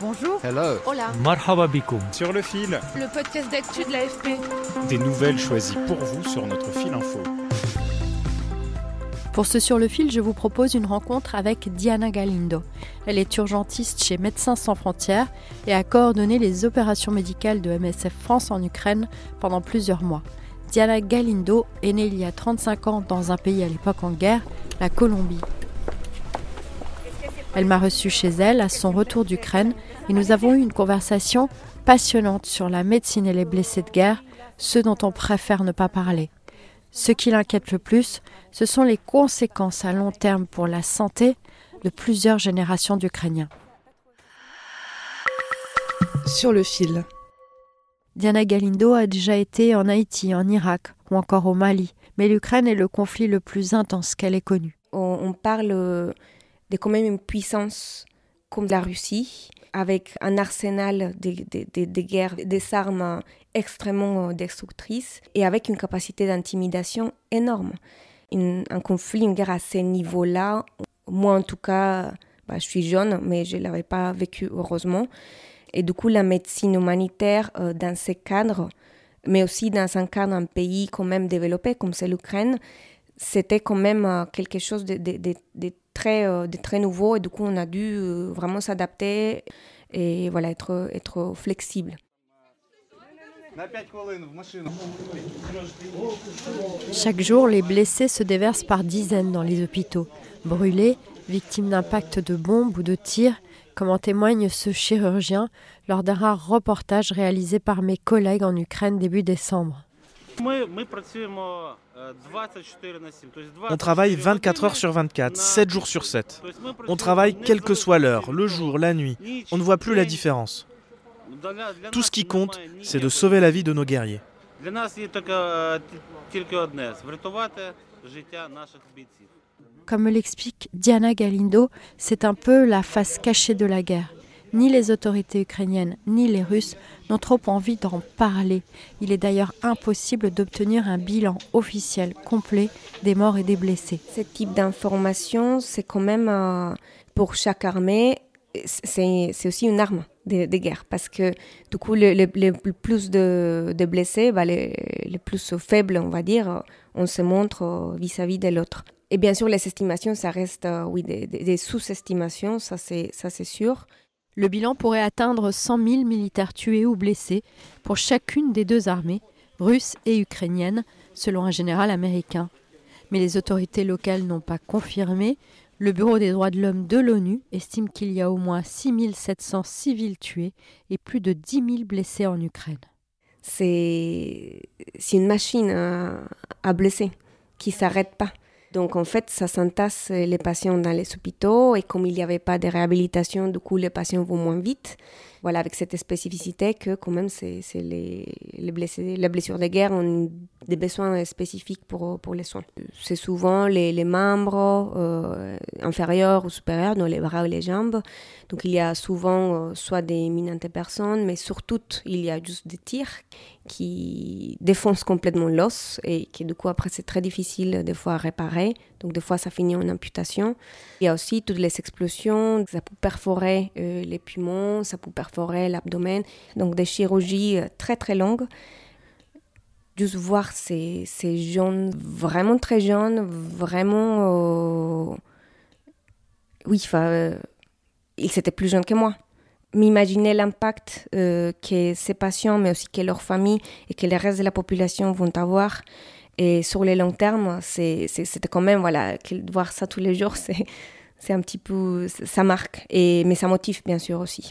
Bonjour. Hello. Hola. Marhaba. Sur le fil, Le podcast d'actu de l'AFP. des nouvelles choisies pour vous sur notre fil info. Pour ce Sur le fil, je vous propose une rencontre avec Diana Galindo. Elle est urgentiste chez Médecins sans frontières et a coordonné les opérations médicales de MSF France en Ukraine pendant plusieurs mois. Diana Galindo est née il y a 35 ans dans un pays à l'époque en guerre, la Colombie. Elle m'a reçue chez elle à son retour d'Ukraine et nous avons eu une conversation passionnante sur la médecine et les blessés de guerre, ceux dont on préfère ne pas parler. Ce qui l'inquiète le plus, ce sont les conséquences à long terme pour la santé de plusieurs générations d'Ukrainiens. Sur le fil. Diana Galindo a déjà été en Haïti, en Irak ou encore au Mali, mais l'Ukraine est le conflit le plus intense qu'elle ait connu. on, on parle euh, de quand même une puissance comme la Russie, avec un arsenal de, de- de- de guerre, des armes extrêmement euh, destructrices et avec une capacité d'intimidation énorme. Un conflit, une guerre à ce niveau-là, moi en tout cas, bah, je suis jeune, mais je ne l'avais pas vécu heureusement. Et du coup, la médecine humanitaire euh, dans ces cadres, mais aussi dans un cadre d'un pays quand même développé comme c'est l'Ukraine, c'était quand même euh, quelque chose de très, euh, de très nouveau et du coup on a dû euh, vraiment s'adapter et voilà, être, être flexible. Chaque jour, les blessés se déversent par dizaines dans les hôpitaux, brûlés, victimes d'impacts de bombes ou de tirs, comme en témoigne ce chirurgien lors d'un rare reportage réalisé par mes collègues en Ukraine début décembre. On travaille 24 heures sur 24, 7 jours sur 7. On travaille quelle que soit l'heure, le jour, la nuit. On ne voit plus la différence. Tout ce qui compte, c'est de sauver la vie de nos guerriers. Comme me l'explique Diana Galindo, c'est un peu la face cachée de la guerre. Ni les autorités ukrainiennes ni les Russes n'ont trop envie d'en parler. Il est d'ailleurs impossible d'obtenir un bilan officiel complet des morts et des blessés. Ce type d'information, c'est quand même euh, pour chaque armée, c'est aussi une arme de, guerre parce que du coup, le, le- le plus de, blessés, bah, les plus faibles, on va dire, on se montre euh, vis-à-vis de l'autre. Et bien sûr, les estimations, ça reste, euh, oui, des, sous-estimations, ça, c'est sûr. Le bilan pourrait atteindre 100 000 militaires tués ou blessés pour chacune des deux armées, russe et ukrainienne, selon un général américain. Mais les autorités locales n'ont pas confirmé. Le Bureau des droits de l'homme de l'ONU estime qu'il y a au moins 6 700 civils tués et plus de 10 000 blessés en Ukraine. c'est une machine à, blesser qui s'arrête pas. Donc en fait, ça s'entasse les patients dans les hôpitaux et comme il n'y avait pas de réhabilitation, du coup les patients vont moins vite. Voilà, avec cette spécificité que quand même c'est les, les blessés, les blessures de guerre ont des besoins spécifiques pour, pour les soins. C'est souvent les, les membres euh, inférieurs ou supérieurs, dans les bras ou les jambes. Donc il y a souvent euh, soit des mines antipersonnes, mais surtout il y a juste des tirs qui défoncent complètement l'os et qui du coup après c'est très difficile des fois à réparer. Donc des fois ça finit en amputation. Il y a aussi toutes les explosions, ça peut perforer euh, les poumons, ça peut perforer l'abdomen. Donc des chirurgies euh, très très longues. Juste voir ces, ces jeunes, vraiment très jeunes, vraiment... euh, Oui, enfin, ils étaient plus jeunes que moi. M'imaginer l'impact que ces patients, mais aussi que leurs familles et que le reste de la population vont avoir. Et sur le long terme, c'est- quand même, voilà, voir ça tous les jours, c'est un petit peu, ça marque. Et, mais ça motive bien sûr aussi.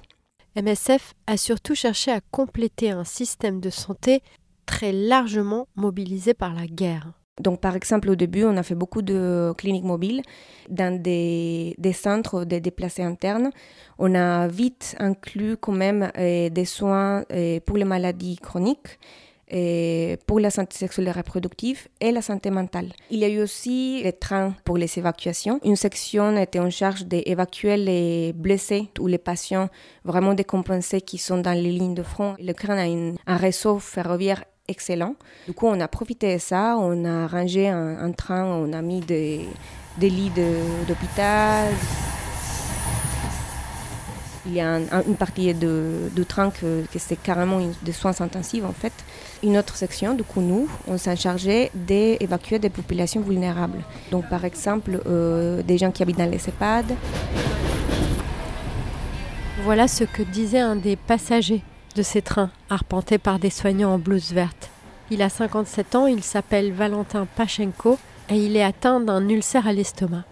MSF a surtout cherché à compléter un système de santé très largement mobilisé par la guerre. Donc, par exemple, au début, on a fait beaucoup de cliniques mobiles dans des, centres de déplacés internes. On a vite inclus quand même euh, des soins euh, pour les maladies chroniques. Et pour la santé sexuelle et reproductive et la santé mentale. Il y a eu aussi les trains pour les évacuations. Une section était en charge d'évacuer les blessés ou les patients vraiment décompensés qui sont dans les lignes de front. Le CRAN a un réseau ferroviaire excellent. Du coup, on a profité de ça, on a rangé un, train, on a mis des, lits d'hôpital. Il y a une partie de, train que, c'est carrément des soins intensifs en fait. Une autre section, du coup nous, on s'est chargé d'évacuer des populations vulnérables. Donc par exemple, euh, des gens qui habitent dans les EHPAD. Voilà ce que disait un des passagers de ces trains, arpentés par des soignants en blouse verte. Il a 57 ans, il s'appelle Valentin Pachenko et il est atteint d'un ulcère à l'estomac.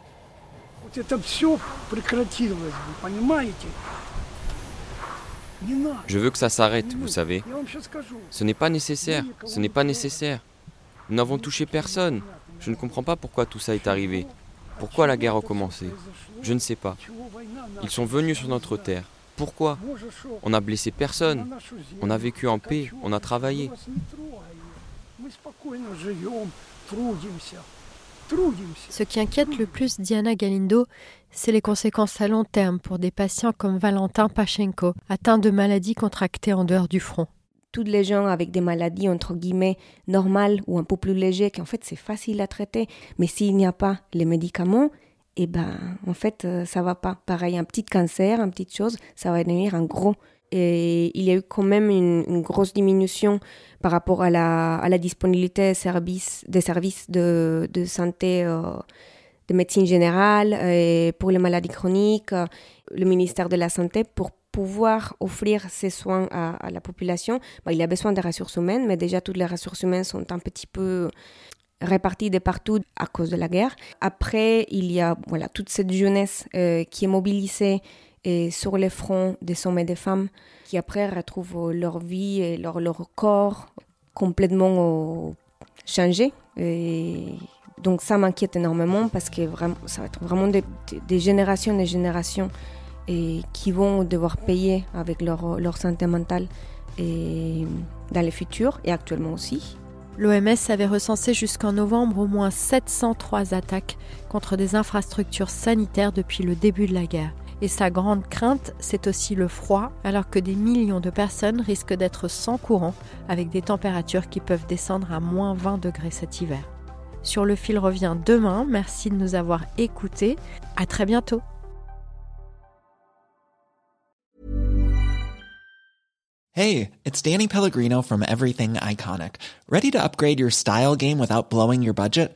Je veux que ça s'arrête, vous savez. Ce n'est pas nécessaire, ce n'est pas nécessaire. Nous n'avons touché personne. Je ne comprends pas pourquoi tout ça est arrivé. Pourquoi la guerre a commencé? Je ne sais pas. Ils sont venus sur notre terre. Pourquoi? On n'a blessé personne. On a vécu en paix, on a travaillé. Ce qui inquiète le plus Diana Galindo, c'est les conséquences à long terme pour des patients comme Valentin Pachenko, atteints de maladies contractées en dehors du front. Toutes les gens avec des maladies entre guillemets normales ou un peu plus légères, qu'en fait c'est facile à traiter, mais s'il n'y a pas les médicaments, et eh ben en fait euh, ça va pas. Pareil, un petit cancer, une petite chose, ça va devenir un gros. Il y a eu quand même une, grosse diminution par rapport à la, disponibilité des services, des de, santé, euh, de médecine générale et pour les maladies chroniques. Le ministère de la Santé, pour pouvoir offrir ces soins à, la population, bah, il a besoin de ressources humaines, mais déjà toutes les ressources humaines sont un petit peu répartis de partout à cause de la guerre. Après, il y a voilà, toute cette jeunesse euh, qui est mobilisée et sur les fronts des hommes et des femmes qui après retrouvent leur vie et leur, leur corps complètement changé. Donc ça m'inquiète énormément parce que vraiment, ça va être vraiment des, des générations et des générations et qui vont devoir payer avec leur, leur santé mentale et dans le futur et actuellement aussi. L'OMS avait recensé jusqu'en novembre au moins 703 attaques contre des infrastructures sanitaires depuis le début de la guerre. Et sa grande crainte, c'est aussi le froid, alors que des millions de personnes risquent d'être sans courant, avec des températures qui peuvent descendre à moins 20 degrés cet hiver. Sur le fil revient demain, merci de nous avoir écoutés, à très bientôt. Hey, it's Danny Pellegrino from Everything Iconic. Ready to upgrade your style game without blowing your budget?